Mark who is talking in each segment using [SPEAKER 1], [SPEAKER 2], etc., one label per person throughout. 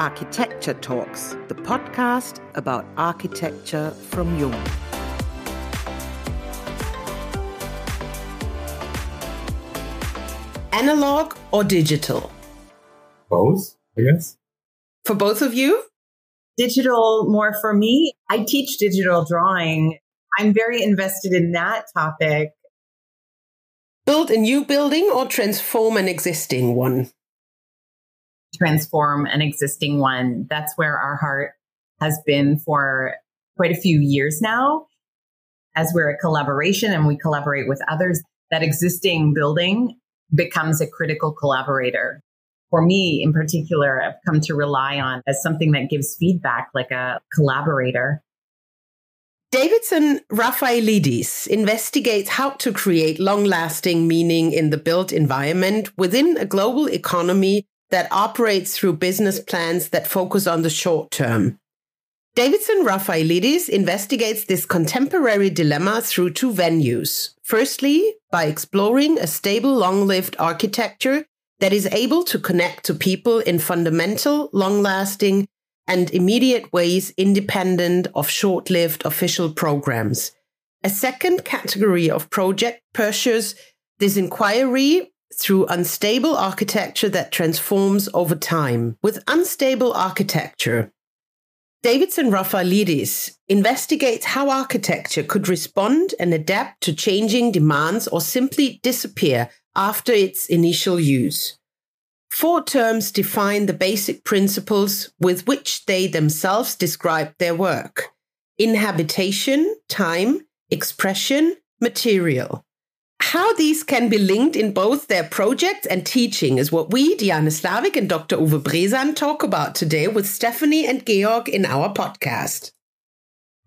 [SPEAKER 1] Architecture Talks, the podcast about architecture from Jung. Analog or digital?
[SPEAKER 2] Both, I guess.
[SPEAKER 1] For both of you?
[SPEAKER 3] Digital more for me. I teach digital drawing. I'm very invested in that topic.
[SPEAKER 1] Build a new building or transform an existing one?
[SPEAKER 3] Transform an existing one. That's where our heart has been for quite a few years now. As we're a collaboration and we collaborate with others, that existing building becomes a critical collaborator. For me in particular, I've come to rely on as something that gives feedback like a collaborator.
[SPEAKER 1] Davidson Rafailidis investigates how to create long lasting meaning in the built environment within a global economy that operates through business plans that focus on the short term. Davidson Rafailidis investigates this contemporary dilemma through two venues. Firstly, by exploring a stable, long lived architecture that is able to connect to people in fundamental, long lasting, and immediate ways independent of short lived official programs. A second category of project pursues this inquiry through unstable architecture that transforms over time. With unstable architecture, Davidson Rafailidis investigates how architecture could respond and adapt to changing demands or simply disappear after its initial use. Four terms define the basic principles with which they themselves describe their work inhabitation, time, expression, material. How these can be linked in both their projects and teaching is what we, Diana Slavik and Dr. Uwe Bresan, talk about today with Stephanie and Georg in our podcast.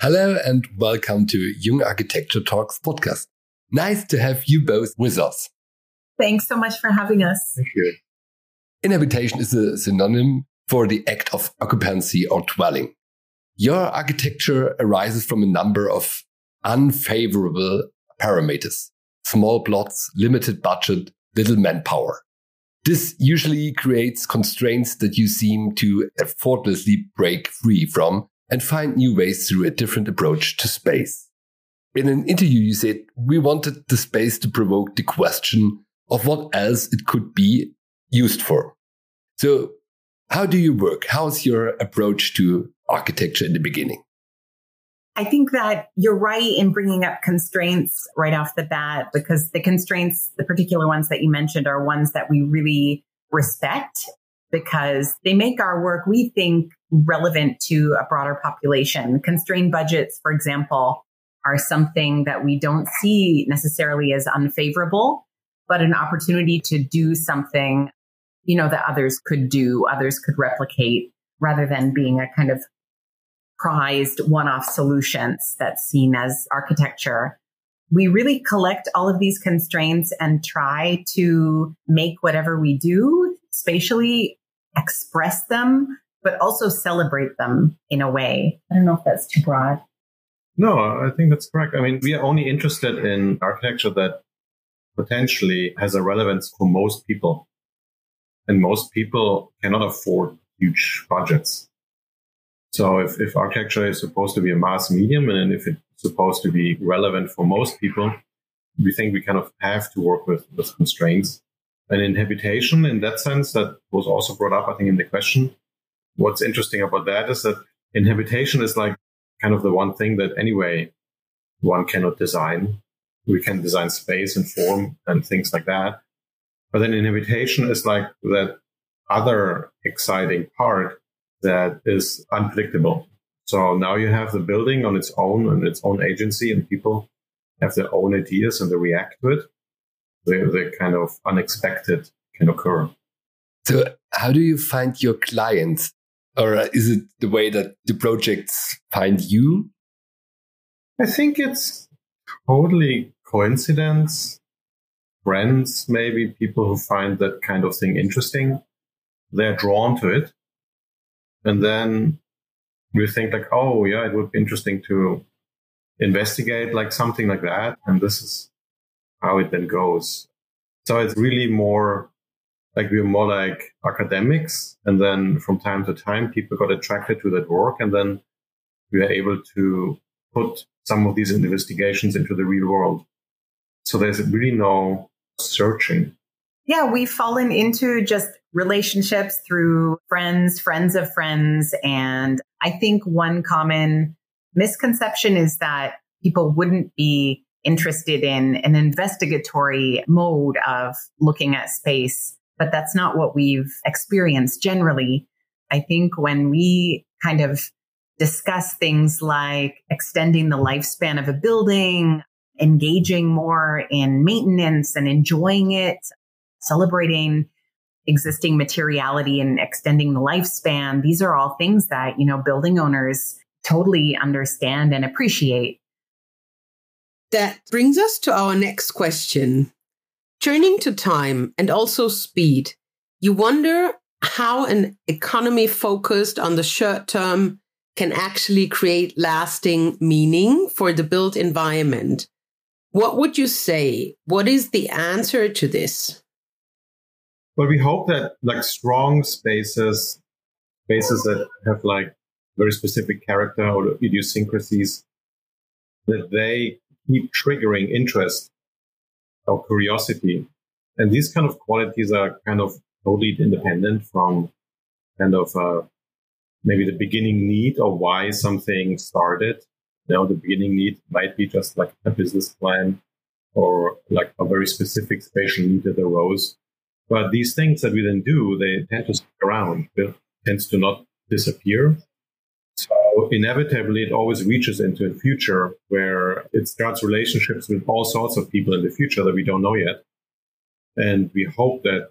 [SPEAKER 2] Hello and welcome to Jung Architecture Talks podcast. Nice to have you both with us.
[SPEAKER 3] Thanks so much for having us.
[SPEAKER 2] Thank you. Inhabitation is a synonym for the act of occupancy or dwelling. Your architecture arises from a number of unfavorable parameters. Small plots, limited budget, little manpower. This usually creates constraints that you seem to effortlessly break free from and find new ways through a different approach to space. In an interview, you said, we wanted the space to provoke the question of what else it could be used for. So how do you work? How's your approach to architecture in the beginning?
[SPEAKER 3] I think that you're right in bringing up constraints right off the bat because the constraints, the particular ones that you mentioned are ones that we really respect because they make our work, we think, relevant to a broader population. Constrained budgets, for example, are something that we don't see necessarily as unfavorable, but an opportunity to do something, you know, that others could do, others could replicate rather than being a kind of prized one-off solutions that's seen as architecture. We really collect all of these constraints and try to make whatever we do spatially express them, but also celebrate them in a way. I don't know if that's too broad.
[SPEAKER 4] No, I think that's correct. I mean, we are only interested in architecture that potentially has a relevance for most people. And most people cannot afford huge budgets. So if, if architecture is supposed to be a mass medium and if it's supposed to be relevant for most people, we think we kind of have to work with, with constraints. And inhabitation, in that sense, that was also brought up, I think, in the question. What's interesting about that is that inhabitation is like kind of the one thing that anyway one cannot design. We can design space and form and things like that. But then inhabitation is like that other exciting part that is unpredictable. So now you have the building on its own and its own agency, and people have their own ideas and they react to it. The, the kind of unexpected can occur.
[SPEAKER 2] So, how do you find your clients? Or is it the way that the projects find you?
[SPEAKER 4] I think it's totally coincidence. Friends, maybe people who find that kind of thing interesting. They're drawn to it. And then we think like, oh yeah, it would be interesting to investigate like something like that. And this is how it then goes. So it's really more like we're more like academics. And then from time to time, people got attracted to that work. And then we were able to put some of these investigations into the real world. So there's really no searching.
[SPEAKER 3] Yeah, we've fallen into just relationships through friends, friends of friends. And I think one common misconception is that people wouldn't be interested in an investigatory mode of looking at space, but that's not what we've experienced generally. I think when we kind of discuss things like extending the lifespan of a building, engaging more in maintenance and enjoying it, celebrating existing materiality and extending the lifespan. These are all things that, you know, building owners totally understand and appreciate.
[SPEAKER 1] That brings us to our next question. Turning to time and also speed, you wonder how an economy focused on the short term can actually create lasting meaning for the built environment. What would you say? What is the answer to this?
[SPEAKER 4] Well, we hope that like strong spaces, spaces that have like very specific character or idiosyncrasies, that they keep triggering interest or curiosity. And these kind of qualities are kind of totally independent from kind of uh, maybe the beginning need or why something started. Know, the beginning need might be just like a business plan or like a very specific spatial need that arose. But these things that we then do, they tend to stick around. It tends to not disappear. So inevitably, it always reaches into a future where it starts relationships with all sorts of people in the future that we don't know yet. And we hope that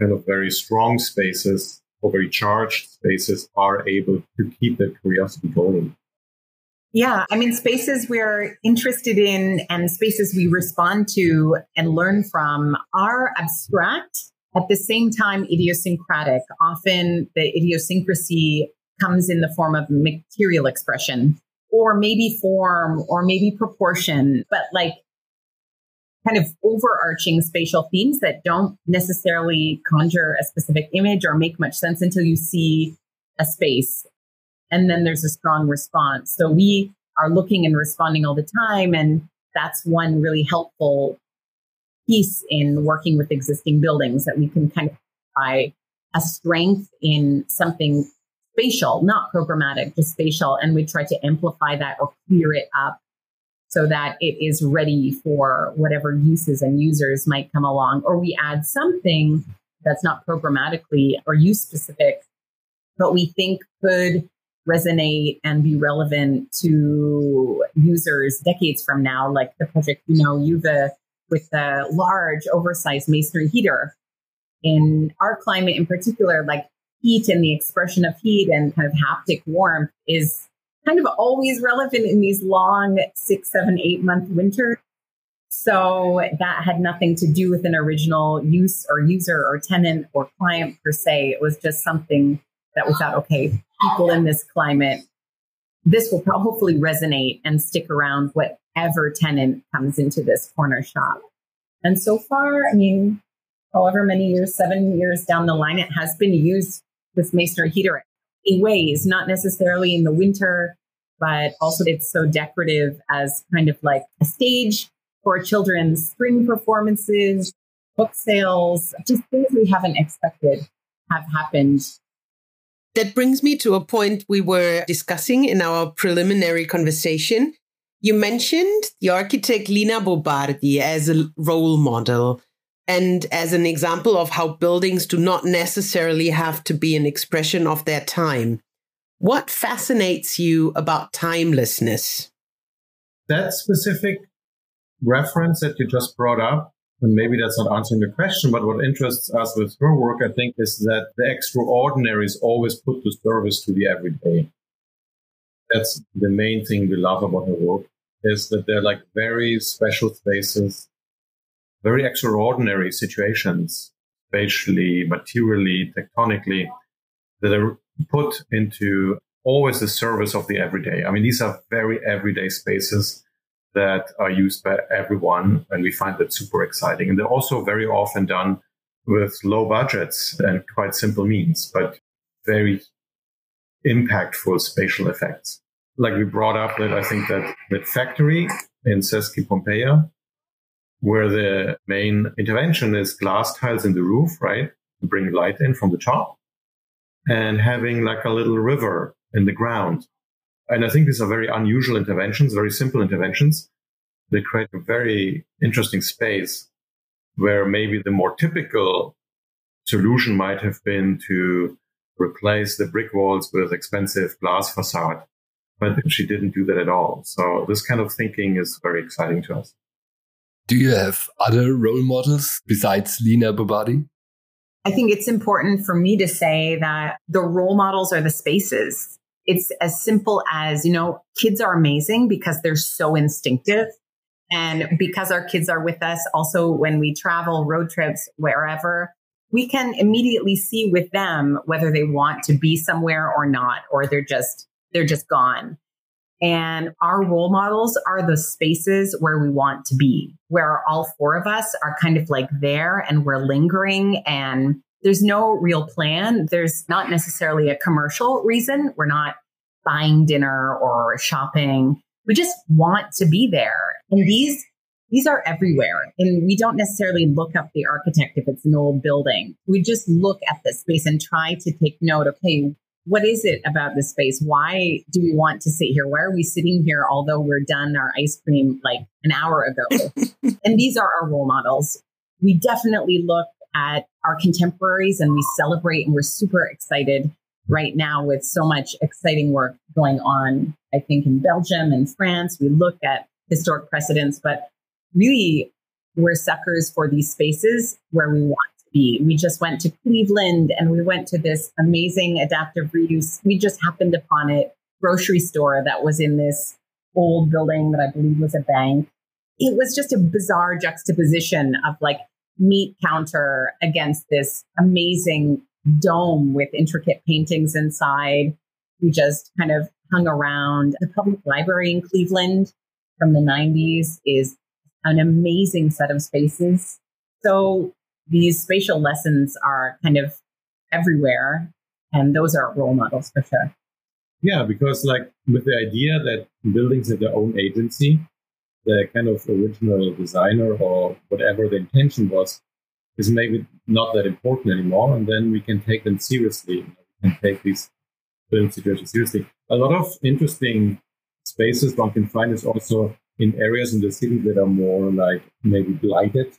[SPEAKER 4] kind of very strong spaces or very charged spaces are able to keep that curiosity going.
[SPEAKER 3] Yeah, I mean, spaces we're interested in and spaces we respond to and learn from are abstract, at the same time idiosyncratic. Often the idiosyncrasy comes in the form of material expression or maybe form or maybe proportion, but like kind of overarching spatial themes that don't necessarily conjure a specific image or make much sense until you see a space. And then there's a strong response. So we are looking and responding all the time. And that's one really helpful piece in working with existing buildings that we can kind of buy a strength in something spatial, not programmatic, just spatial. And we try to amplify that or clear it up so that it is ready for whatever uses and users might come along. Or we add something that's not programmatically or use specific, but we think could resonate and be relevant to users decades from now, like the project, you know, Juve with the large oversized masonry heater. In our climate in particular, like heat and the expression of heat and kind of haptic warmth is kind of always relevant in these long six, seven, eight month winters. So that had nothing to do with an original use or user or tenant or client per se. It was just something that we thought, okay, people in this climate, this will hopefully resonate and stick around whatever tenant comes into this corner shop. And so far, I mean, however many years, seven years down the line, it has been used with masonry heater in ways, not necessarily in the winter, but also it's so decorative as kind of like a stage for children's spring performances, book sales, just things we haven't expected have happened.
[SPEAKER 1] That brings me to a point we were discussing in our preliminary conversation. You mentioned the architect Lina Bo Bardi as a role model and as an example of how buildings do not necessarily have to be an expression of their time. What fascinates you about timelessness?
[SPEAKER 4] That specific reference that you just brought up, and maybe that's not answering the question, but what interests us with her work, I think, is that the extraordinary is always put to service to the everyday. That's the main thing we love about her work, is that they're like very special spaces very extraordinary situations, spatially, materially, tectonically, that are put into always the service of the everyday. I mean, these are very everyday spaces that are used by everyone, and we find that super exciting. And they're also very often done with low budgets and quite simple means, but very impactful spatial effects. Like we brought up that I think that that factory in SESC Pompeia, where the main intervention is glass tiles in the roof, right? To bring light in from the top and having like a little river in the ground. And I think these are very unusual interventions, very simple interventions. They create a very interesting space where maybe the more typical solution might have been to replace the brick walls with expensive glass facade. But she didn't do that at all. So this kind of thinking is very exciting to us.
[SPEAKER 2] Do you have other role models besides Lina Bo Bardi?
[SPEAKER 3] I think it's important for me to say that the role models are the spaces. It's as simple as, you know, kids are amazing because they're so instinctive. And because our kids are with us, also when we travel road trips, wherever, we can immediately see with them whether they want to be somewhere or not, or they're just, they're just gone. And our role models are the spaces where we want to be, where all four of us are kind of like there and we're lingering and there's no real plan. There's not necessarily a commercial reason. We're not buying dinner or shopping. We just want to be there. And these these are everywhere. And we don't necessarily look up the architect if it's an old building. We just look at the space and try to take note, okay, what is it about this space? Why do we want to sit here? Why are we sitting here although we're done our ice cream like an hour ago? and these are our role models. We definitely look at our contemporaries and we celebrate and we're super excited right now with so much exciting work going on, I think in Belgium and France. We look at historic precedents, but really we're suckers for these spaces where we want to be. We just went to Cleveland and we went to this amazing adaptive reuse. We just happened upon it grocery store that was in this old building that I believe was a bank. It was just a bizarre juxtaposition of like meat counter against this amazing dome with intricate paintings inside. We just kind of hung around. The public library in Cleveland from the 90s is an amazing set of spaces. So these spatial lessons are kind of everywhere. And those are role models for sure.
[SPEAKER 4] Yeah, because like with the idea that buildings have their own agency, the kind of original designer or whatever the intention was is maybe not that important anymore. And then we can take them seriously. and take these building situations seriously. A lot of interesting spaces one can find is also in areas in the city that are more like maybe blighted.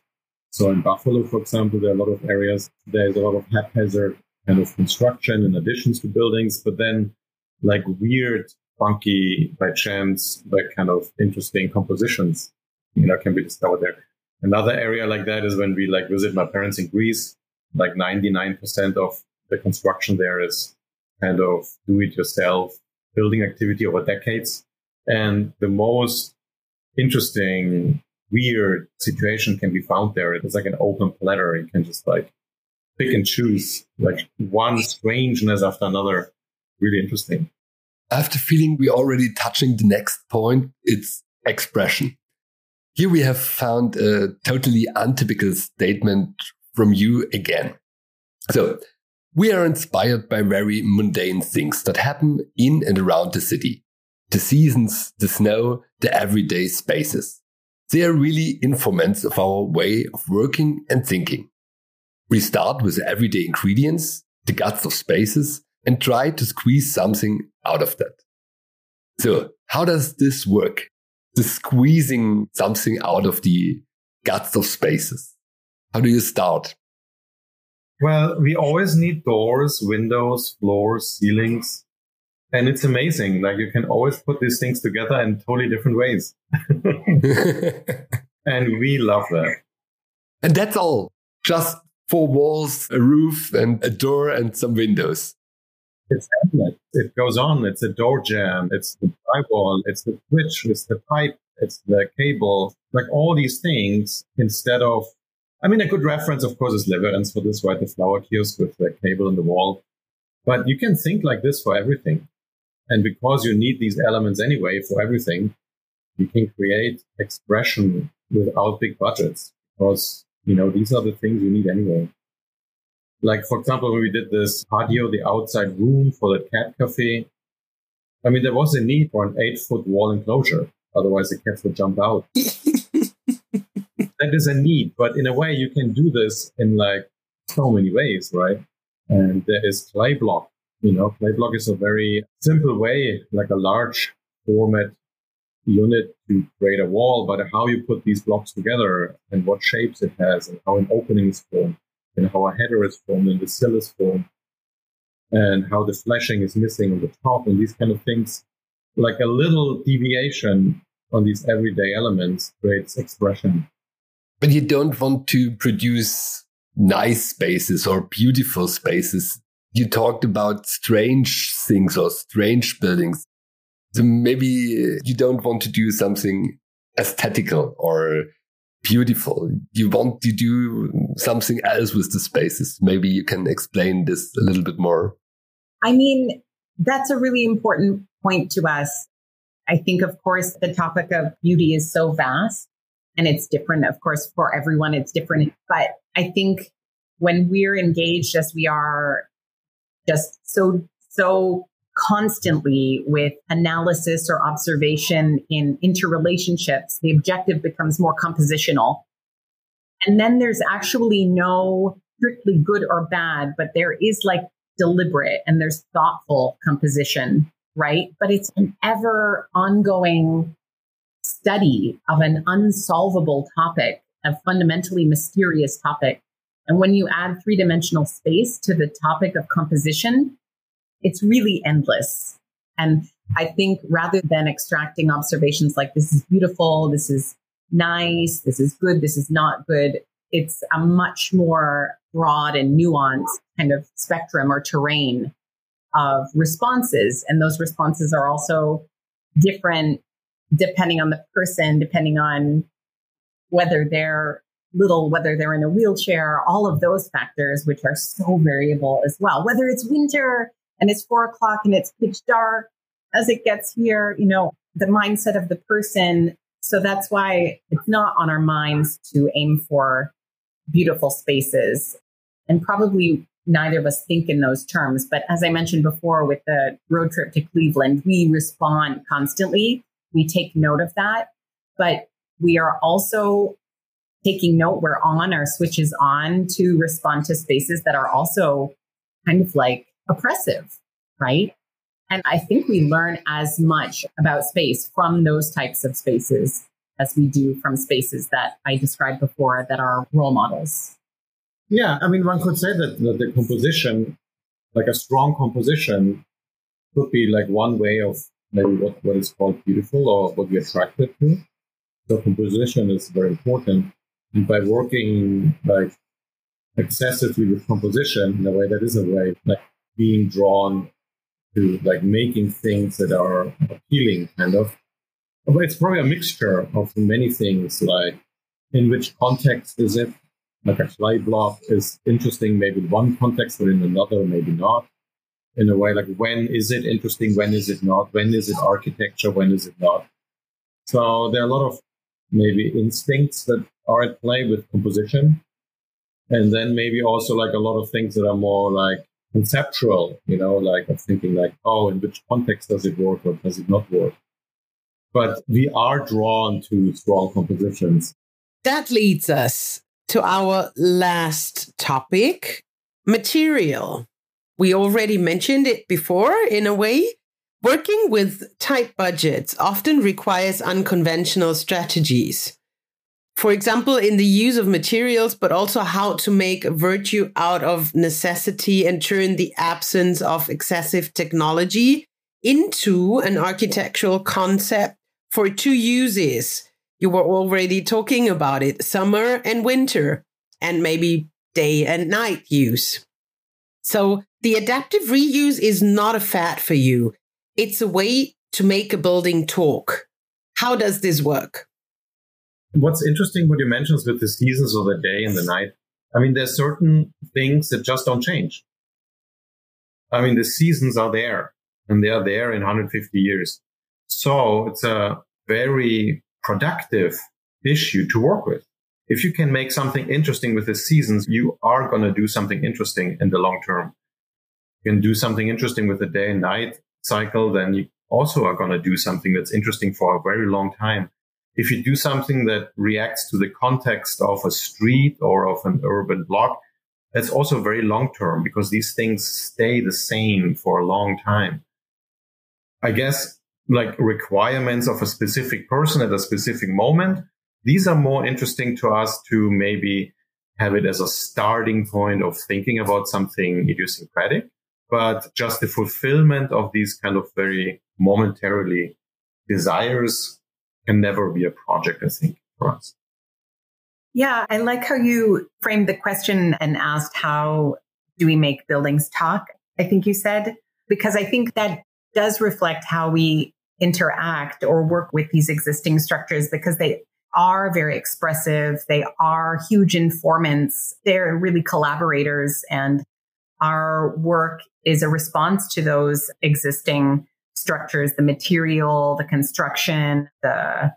[SPEAKER 4] So in Buffalo, for example, there are a lot of areas, there's a lot of haphazard kind of construction and additions to buildings, but then like weird funky, by chance, like kind of interesting compositions, you know, can be discovered there. Another area like that is when we like visit my parents in Greece. Like 99% of the construction there is kind of do it yourself building activity over decades. And the most interesting, weird situation can be found there. It's like an open platter. You can just like pick and choose like one strangeness after another. Really interesting.
[SPEAKER 2] I have the feeling we're already touching the next point. It's expression. Here we have found a totally untypical statement from you again. So we are inspired by very mundane things that happen in and around the city. The seasons, the snow, the everyday spaces. They are really informants of our way of working and thinking. We start with everyday ingredients, the guts of spaces, and try to squeeze something out of that. So how does this work? The squeezing something out of the guts of spaces. How do you start?
[SPEAKER 4] Well, we always need doors, windows, floors, ceilings. And it's amazing. Like you can always put these things together in totally different ways. and we love that.
[SPEAKER 2] And that's all. Just four walls, a roof, and a door and some windows.
[SPEAKER 4] It's endless. It goes on. It's a door jamb. It's the drywall. It's the switch. It's the pipe. It's the cable. Like all these things instead of, I mean, a good reference, of course, is Lewerentz for this, right? The flower kiosk with the cable in the wall. But you can think like this for everything. And because you need these elements anyway for everything, you can create expression without big budgets because, you know, these are the things you need anyway. Like, for example, when we did this patio, the outside room for the cat cafe, I mean, there was a need for an eight foot wall enclosure. Otherwise, the cats would jump out. that is a need, but in a way, you can do this in like so many ways, right? And there is clay block. You know, clay block is a very simple way, like a large format unit to create a wall, but how you put these blocks together and what shapes it has and how an opening is formed and how a header is formed and the cell is formed and how the flashing is missing on the top and these kind of things. Like a little deviation on these everyday elements creates expression.
[SPEAKER 2] But you don't want to produce nice spaces or beautiful spaces. You talked about strange things or strange buildings. So maybe you don't want to do something aesthetical or beautiful. You want to do something else with the spaces. Maybe you can explain this a little bit more.
[SPEAKER 3] I mean, that's a really important point to us. I think, of course, the topic of beauty is so vast and it's different. Of course, for everyone, it's different. But I think when we're engaged as we are just so, so constantly with analysis or observation in interrelationships, the objective becomes more compositional. And then there's actually no strictly good or bad, but there is like deliberate and there's thoughtful composition, right? But it's an ever ongoing study of an unsolvable topic, a fundamentally mysterious topic. And when you add three dimensional space to the topic of composition, it's really endless. And I think rather than extracting observations like this is beautiful, this is nice, this is good, this is not good, it's a much more broad and nuanced kind of spectrum or terrain of responses. And those responses are also different depending on the person, depending on whether they're little, whether they're in a wheelchair, all of those factors, which are so variable as well. Whether it's winter and it's four o'clock and it's pitch dark as it gets here, you know, the mindset of the person. So that's why it's not on our minds to aim for beautiful spaces. And probably neither of us think in those terms. But as I mentioned before with the road trip to Cleveland, we respond constantly. We take note of that. But we are also taking note, we're on, our switch is on to respond to spaces that are also kind of like oppressive, right? And I think we learn as much about space from those types of spaces as we do from spaces that I described before that are role models.
[SPEAKER 4] Yeah, I mean, one could say that, that the composition, like a strong composition, could be like one way of maybe what, what is called beautiful or what we're attracted to. So composition is very important. And by working like excessively with composition in a way that is a way like being drawn to like making things that are appealing kind of. But it's probably a mixture of many things like in which context is it? Like a clay block is interesting maybe in one context but in another maybe not. In a way like when is it interesting when is it not? When is it architecture when is it not? So there are a lot of maybe instincts that are at play with composition. And then maybe also like a lot of things that are more like conceptual, you know, like of thinking like, oh, in which context does it work or does it not work? But we are drawn to strong compositions.
[SPEAKER 1] That leads us to our last topic material. We already mentioned it before in a way. Working with tight budgets often requires unconventional strategies for example, in the use of materials, but also how to make virtue out of necessity and turn the absence of excessive technology into an architectural concept for two uses. You were already talking about it summer and winter, and maybe day and night use. So the adaptive reuse is not a fad for you. It's a way to make a building talk. How does this work?
[SPEAKER 4] What's interesting, what you mentioned is with the seasons of the day and the night. I mean, there's certain things that just don't change. I mean, the seasons are there and they are there in 150 years. So it's a very productive issue to work with. if you can make something interesting with the seasons, you are going to do something interesting in the long term. You can do something interesting with the day and night cycle, then you also are going to do something that's interesting for a very long time. If you do something that reacts to the context of a street or of an urban block, that's also very long term because these things stay the same for a long time. I guess like requirements of a specific person at a specific moment these are more interesting to us to maybe have it as a starting point of thinking about something idiosyncratic. But just the fulfillment of these kind of very momentarily desires can never be a project, I think, for us.
[SPEAKER 3] Yeah, I like how you framed the question and asked how do we make buildings talk? I think you said, because I think that does reflect how we interact or work with these existing structures because they are very expressive. They are huge informants. They're really collaborators and our work is a response to those existing structures, the material, the construction, the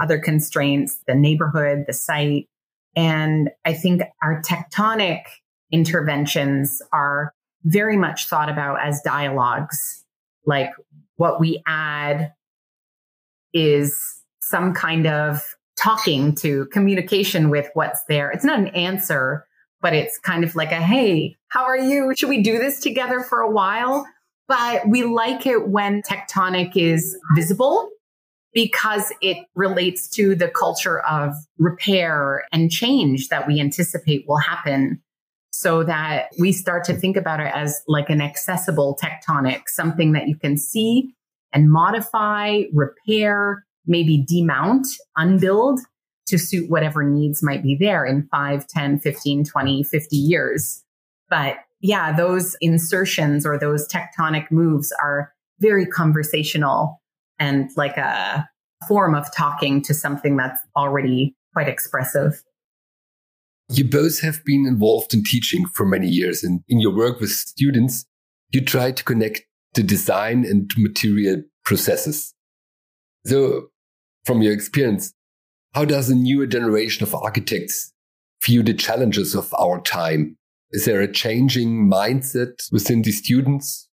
[SPEAKER 3] other constraints, the neighborhood, the site. And I think our tectonic interventions are very much thought about as dialogues. Like what we add is some kind of talking to communication with what's there. It's not an answer, but it's kind of like a, Hey, how are you? Should we do this together for a while? But we like it when tectonic is visible because it relates to the culture of repair and change that we anticipate will happen so that we start to think about it as like an accessible tectonic, something that you can see and modify, repair, maybe demount, unbuild to suit whatever needs might be there in 5, 10, 15, 20, 50 years. But yeah, those insertions or those tectonic moves are very conversational and like a form of talking to something that's already quite expressive.
[SPEAKER 2] You both have been involved in teaching for many years and in your work with students, you try to connect the design and material processes. So from your experience, how does a newer generation of architects view the challenges of our time? Is there a changing mindset within the students?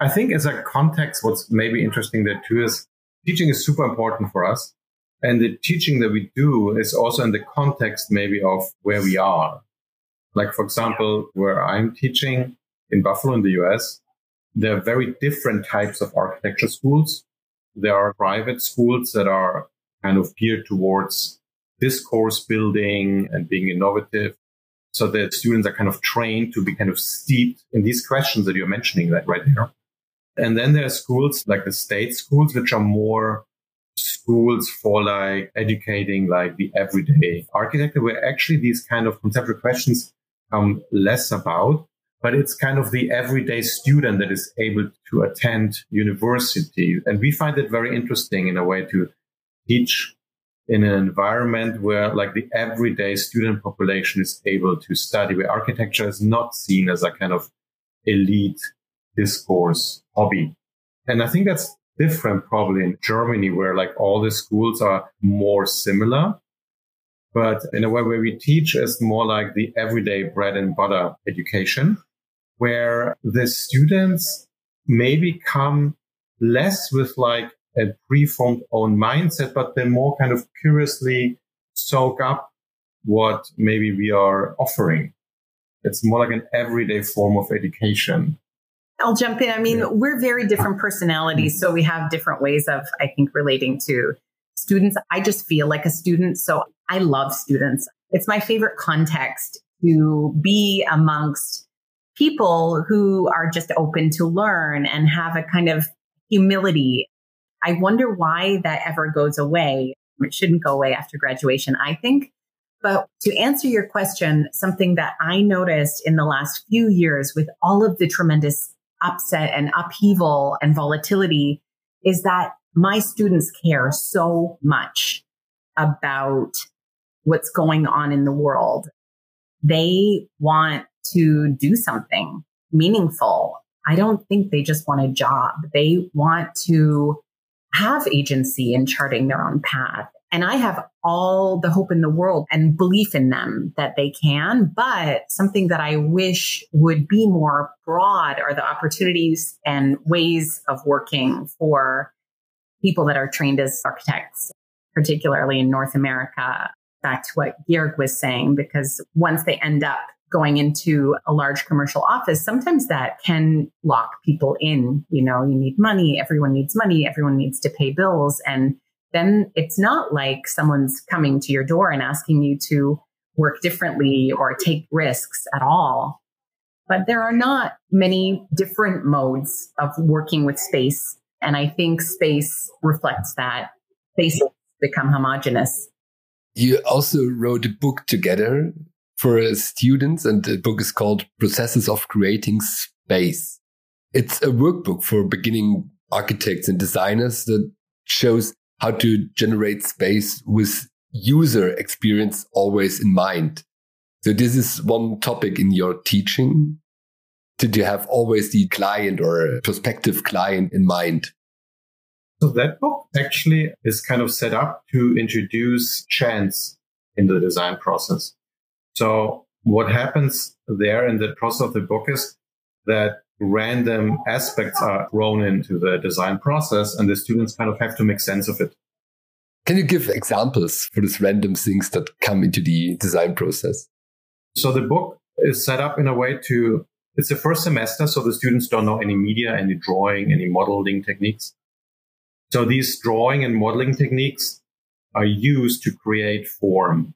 [SPEAKER 4] I think as a context, what's maybe interesting there too is teaching is super important for us. And the teaching that we do is also in the context maybe of where we are. Like, for example, where I'm teaching in Buffalo in the US, there are very different types of architecture schools there are private schools that are kind of geared towards discourse building and being innovative. So that students are kind of trained to be kind of steeped in these questions that you're mentioning that right there. And then there are schools like the state schools, which are more schools for like educating like the everyday architecture, where actually these kind of conceptual questions come less about but it's kind of the everyday student that is able to attend university. And we find it very interesting in a way to teach in an environment where like the everyday student population is able to study, where architecture is not seen as a kind of elite discourse hobby. And I think that's different probably in Germany where like all the schools are more similar. But in a way where we teach is more like the everyday bread and butter education where the students maybe come less with like a preformed own mindset, but they more kind of curiously soak up what maybe we are offering. It's more like an everyday form of education.
[SPEAKER 3] I'll jump in. I mean, yeah. we're very different personalities. So we have different ways of, I think, relating to students. I just feel like a student. So I love students. It's my favorite context to be amongst people who are just open to learn and have a kind of humility. I wonder why that ever goes away. It shouldn't go away after graduation, I think. But to answer your question, something that I noticed in the last few years with all of the tremendous upset and upheaval and volatility is that my students care so much about what's going on in the world. They want to do something meaningful. I don't think they just want a job. They want to have agency in charting their own path. And I have all the hope in the world and belief in them that they can. But something that I wish would be more broad are the opportunities and ways of working for people that are trained as architects, particularly in North America. Back to what Georg was saying, because once they end up going into a large commercial office, sometimes that can lock people in. You know, you need money, everyone needs money, everyone needs to pay bills. And then it's not like someone's coming to your door and asking you to work differently or take risks at all. But there are not many different modes of working with space. And I think space reflects that. Spaces become homogenous.
[SPEAKER 2] You also wrote a book together for students, and the book is called Processes of Creating Space. It's a workbook for beginning architects and designers that shows how to generate space with user experience always in mind. So this is one topic in your teaching. Did you have always the client or prospective client in mind?
[SPEAKER 4] So that book actually is kind of set up to introduce chance in the design process. So what happens there in the process of the book is that random aspects are thrown into the design process and the students kind of have to make sense of it.
[SPEAKER 2] Can you give examples for these random things that come into the design process?
[SPEAKER 4] So the book is set up in a way to, it's the first semester, so the students don't know any media, any drawing, any modeling techniques. So these drawing and modeling techniques are used to create form.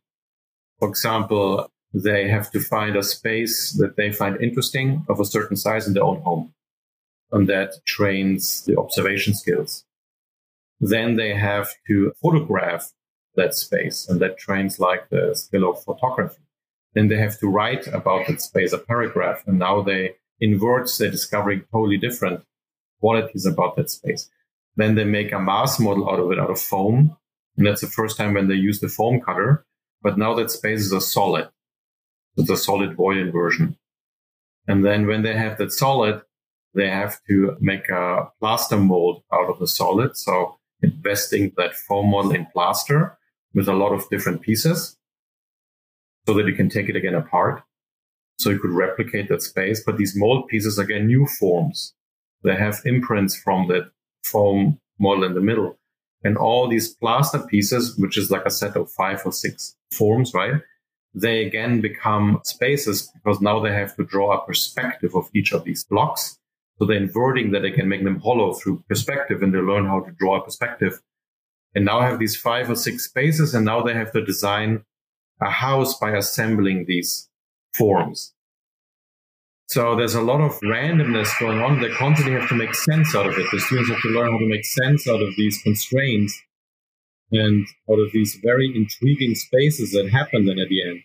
[SPEAKER 4] For example, they have to find a space that they find interesting of a certain size in their own home. And that trains the observation skills. Then they have to photograph that space and that trains like the skill of photography. Then they have to write about that space, a paragraph. And now they invert, they're discovering totally different qualities about that space. Then they make a mass model out of it, out of foam. And that's the first time when they use the foam cutter. But now that space is a solid. A solid void inversion. And then when they have that solid, they have to make a plaster mold out of the solid. So investing that foam model in plaster with a lot of different pieces so that you can take it again apart. So you could replicate that space. But these mold pieces again new forms. They have imprints from that foam model in the middle. And all these plaster pieces, which is like a set of five or six forms, right? They again become spaces because now they have to draw a perspective of each of these blocks. So they're inverting that they can make them hollow through perspective and they learn how to draw a perspective. And now have these five or six spaces and now they have to design a house by assembling these forms. So there's a lot of randomness going on. They constantly have to make sense out of it. The students have to learn how to make sense out of these constraints and out of these very intriguing spaces that happen then at the end.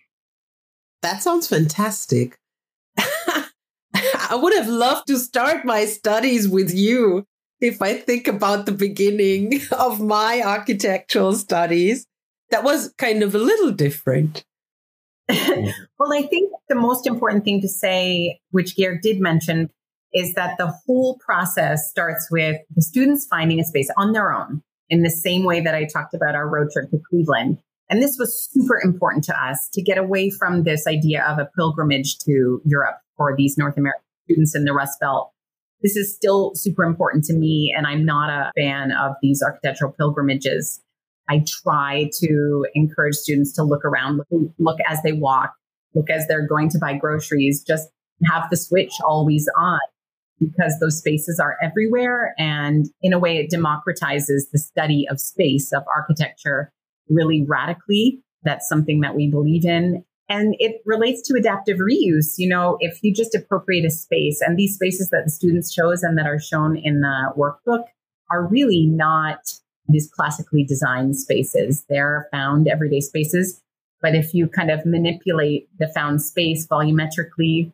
[SPEAKER 1] That sounds fantastic. I would have loved to start my studies with you if I think about the beginning of my architectural studies. That was kind of a little different.
[SPEAKER 3] well, I think the most important thing to say, which Georg did mention, is that the whole process starts with the students finding a space on their own in the same way that I talked about our road trip to Cleveland. And this was super important to us to get away from this idea of a pilgrimage to Europe for these North American students in the Rust Belt. This is still super important to me, and I'm not a fan of these architectural pilgrimages. I try to encourage students to look around, look, look as they walk, look as they're going to buy groceries, just have the switch always on because those spaces are everywhere. And in a way, it democratizes the study of space, of architecture really radically. That's something that we believe in. And it relates to adaptive reuse. You know, if you just appropriate a space and these spaces that the students chose and that are shown in the workbook are really not these classically designed spaces. They're found everyday spaces. But if you kind of manipulate the found space volumetrically,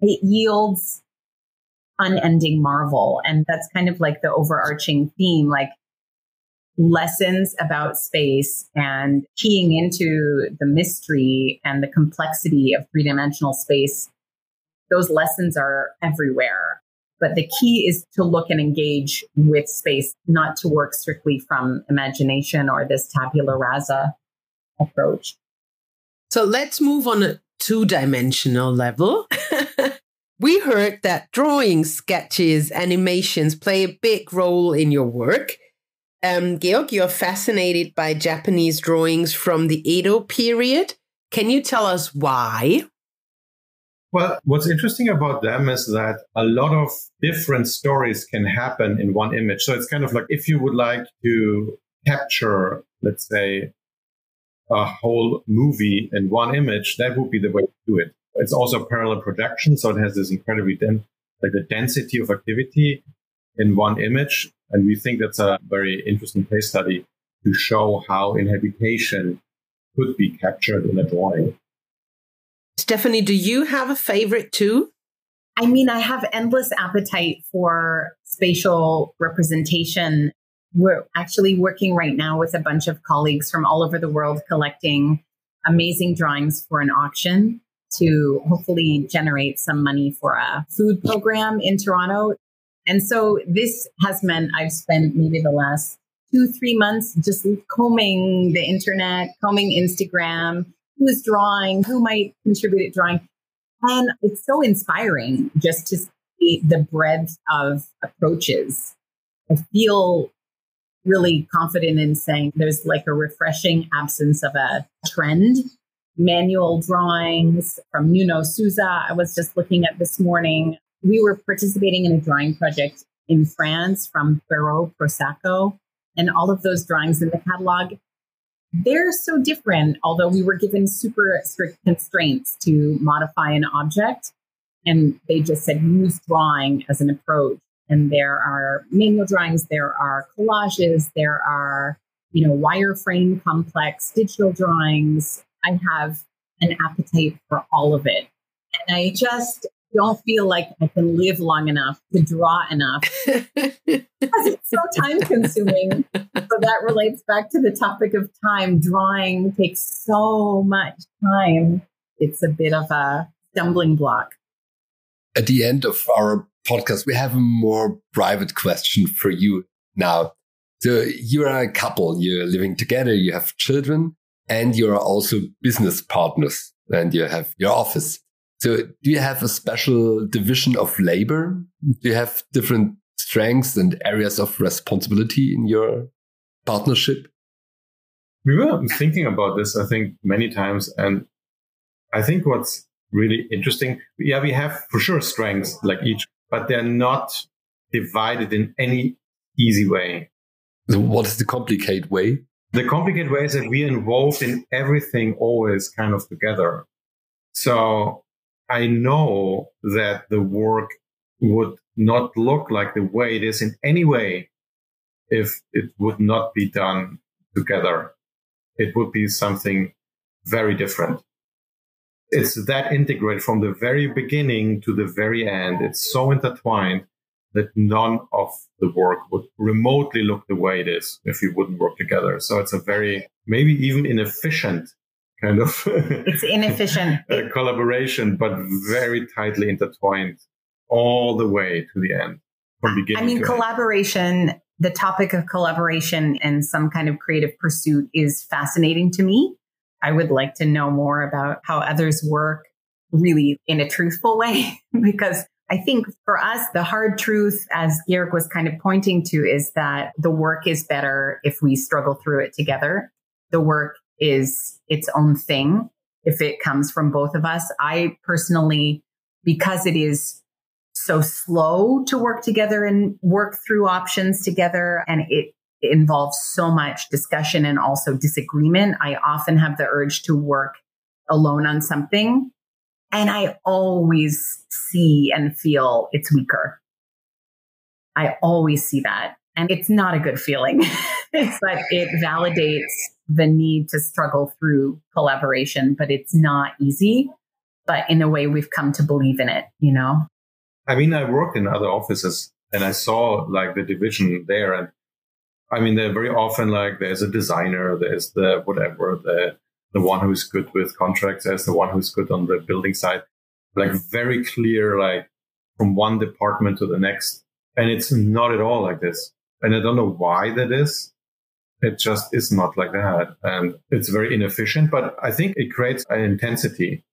[SPEAKER 3] it yields unending marvel. And that's kind of like the overarching theme, like lessons about space and keying into the mystery and the complexity of three dimensional space. Those lessons are everywhere. But the key is to look and engage with space, not to work strictly from imagination or this tabula rasa approach.
[SPEAKER 1] So let's move on a two dimensional level. we heard that drawings, sketches, animations play a big role in your work. Um, Georg, you're fascinated by Japanese drawings from the Edo period. Can you tell us why?
[SPEAKER 4] Well, what's interesting about them is that a lot of different stories can happen in one image. So it's kind of like if you would like to capture, let's say, a whole movie in one image, that would be the way to do it. It's also a parallel projection, so it has this incredibly dense, like the density of activity in one image. And we think that's a very interesting case study to show how inhabitation could be captured in a drawing.
[SPEAKER 1] Stephanie, do you have a favorite too?
[SPEAKER 3] I mean, I have endless appetite for spatial representation. We're actually working right now with a bunch of colleagues from all over the world collecting amazing drawings for an auction to hopefully generate some money for a food program in Toronto. And so this has meant I've spent maybe the last two, three months just combing the internet, combing Instagram, who is drawing, who might contribute at drawing. And it's so inspiring just to see the breadth of approaches. I feel really confident in saying there's like a refreshing absence of a trend. Manual drawings from Nuno Souza, I was just looking at this morning. We were participating in a drawing project in France from Ferro Prosacco, and all of those drawings in the catalog they're so different, although we were given super strict constraints to modify an object. And they just said use drawing as an approach. And there are manual drawings, there are collages, there are, you know, wireframe complex digital drawings. I have an appetite for all of it. And I just don't feel like I can live long enough to draw enough because it's so time consuming. so that relates back to the topic of time. Drawing takes so much time. It's a bit of a stumbling block.
[SPEAKER 2] At the end of our podcast, we have a more private question for you now. So you're a couple, you're living together, you have children, and you're also business partners, and you have your office. So do you have a special division of labor? Do you have different strengths and areas of responsibility in your partnership?
[SPEAKER 4] We were thinking about this, I think, many times. And I think what's really interesting, yeah, we have for sure strengths like each, but they're not divided in any easy way.
[SPEAKER 2] So what is the complicated way?
[SPEAKER 4] The complicated way is that we're involved in everything always kind of together. So I know that the work would not look like the way it is in any way if it would not be done together. It would be something very different. It's that integrated from the very beginning to the very end. It's so intertwined that none of the work would remotely look the way it is if we wouldn't work together. So it's a very, maybe even inefficient kind of
[SPEAKER 3] it's inefficient uh,
[SPEAKER 4] collaboration, but very tightly intertwined all the way to the end from beginning.
[SPEAKER 3] I mean, collaboration. End. The topic of collaboration and some kind of creative pursuit is fascinating to me. I would like to know more about how others work really in a truthful way because I think for us, the hard truth, as Georg was kind of pointing to, is that the work is better if we struggle through it together. The work is its own thing if it comes from both of us. I personally, because it is so slow to work together and work through options together and it involves so much discussion and also disagreement. I often have the urge to work alone on something. And I always see and feel it's weaker. I always see that. And it's not a good feeling, but it validates the need to struggle through collaboration, but it's not easy. But in a way, we've come to believe in it, you know?
[SPEAKER 4] I mean, I worked in other offices and I saw like the division there. And I mean, they're very often like there's a designer, there's the whatever, the, the one who's good with contracts, as the one who's good on the building side. Like very clear, like from one department to the next. And it's mm-hmm. not at all like this. And I don't know why that is. It just is not like that. And it's very inefficient, but I think it creates an intensity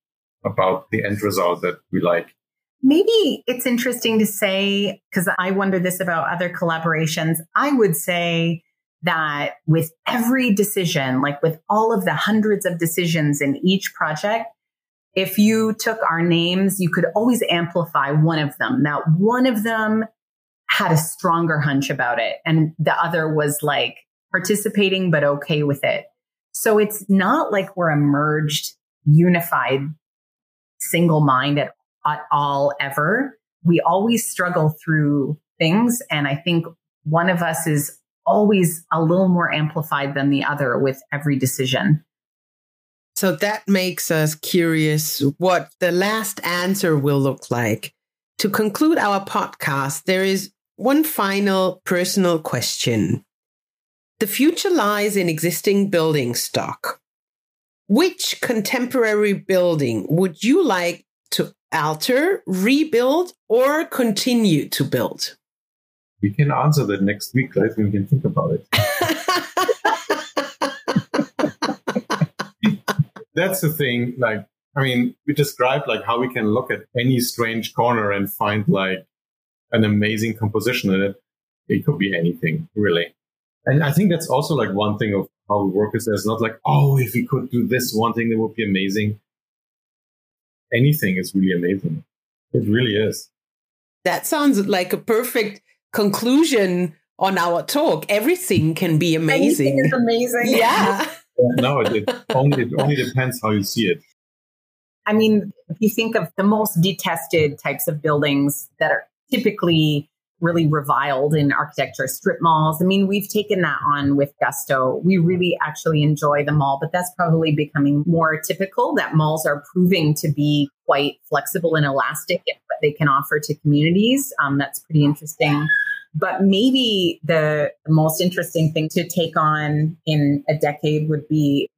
[SPEAKER 4] about the end result that we like.
[SPEAKER 3] Maybe it's interesting to say, because I wonder this about other collaborations. I would say that with every decision, like with all of the hundreds of decisions in each project, if you took our names, you could always amplify one of them. Now, one of them had a stronger hunch about it, and the other was like participating, but okay with it. So it's not like we're a merged, unified, single mind at, at all ever. We always struggle through things. And I think one of us is always a little more amplified than the other with every decision.
[SPEAKER 1] So that makes us curious what the last answer will look like. To conclude our podcast, there is one final personal question. The future lies in existing building stock. Which contemporary building would you like to alter, rebuild, or continue to build?
[SPEAKER 4] We can answer that next week, right? We can think about it. that's the thing. Like, I mean, we described like how we can look at any strange corner and find like an amazing composition in it. It could be anything, really. And I think that's also like one thing of how we work is there's not like, oh, if we could do this one thing, that would be amazing. Anything is really amazing. It really is.
[SPEAKER 1] That sounds like a perfect conclusion on our talk. Everything can be amazing.
[SPEAKER 3] Anything is amazing.
[SPEAKER 1] Yeah.
[SPEAKER 4] no, it, it, only, it only depends how you see it.
[SPEAKER 3] I mean, if you think of the most detested types of buildings that are typically really reviled in architecture, strip malls. I mean, we've taken that on with gusto. We really actually enjoy the mall, but that's probably becoming more typical that malls are proving to be quite flexible and elastic in what they can offer to communities. Um, that's pretty interesting. But maybe the, most interesting thing to take on in a decade would be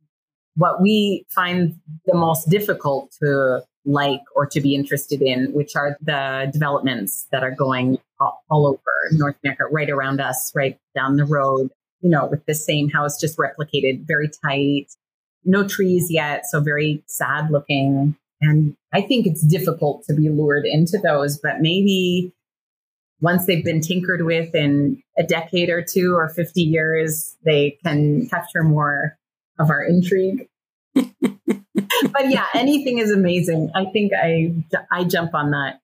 [SPEAKER 3] what we find the most difficult to like or to be interested in, which are the developments that are going all, all over North America, right around us, right down the road, you know, with the same house just replicated, very tight, no trees yet, so very sad looking. And I think it's difficult to be lured into those, but maybe once they've been tinkered with in a decade or two or 50 years, they can capture more of our intrigue. but yeah, anything is amazing. I think I I jump on that.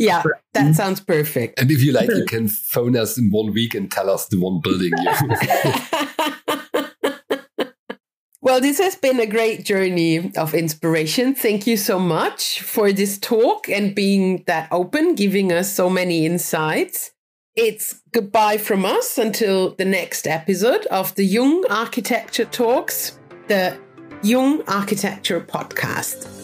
[SPEAKER 1] Yeah, that sounds perfect.
[SPEAKER 2] And if you like, you can phone us in one week and tell us the one building you.
[SPEAKER 1] Well, this has been a great journey of inspiration. Thank you so much for this talk and being that open, giving us so many insights. It's goodbye from us until the next episode of the Jung Architecture Talks, the Jung Architecture Podcast.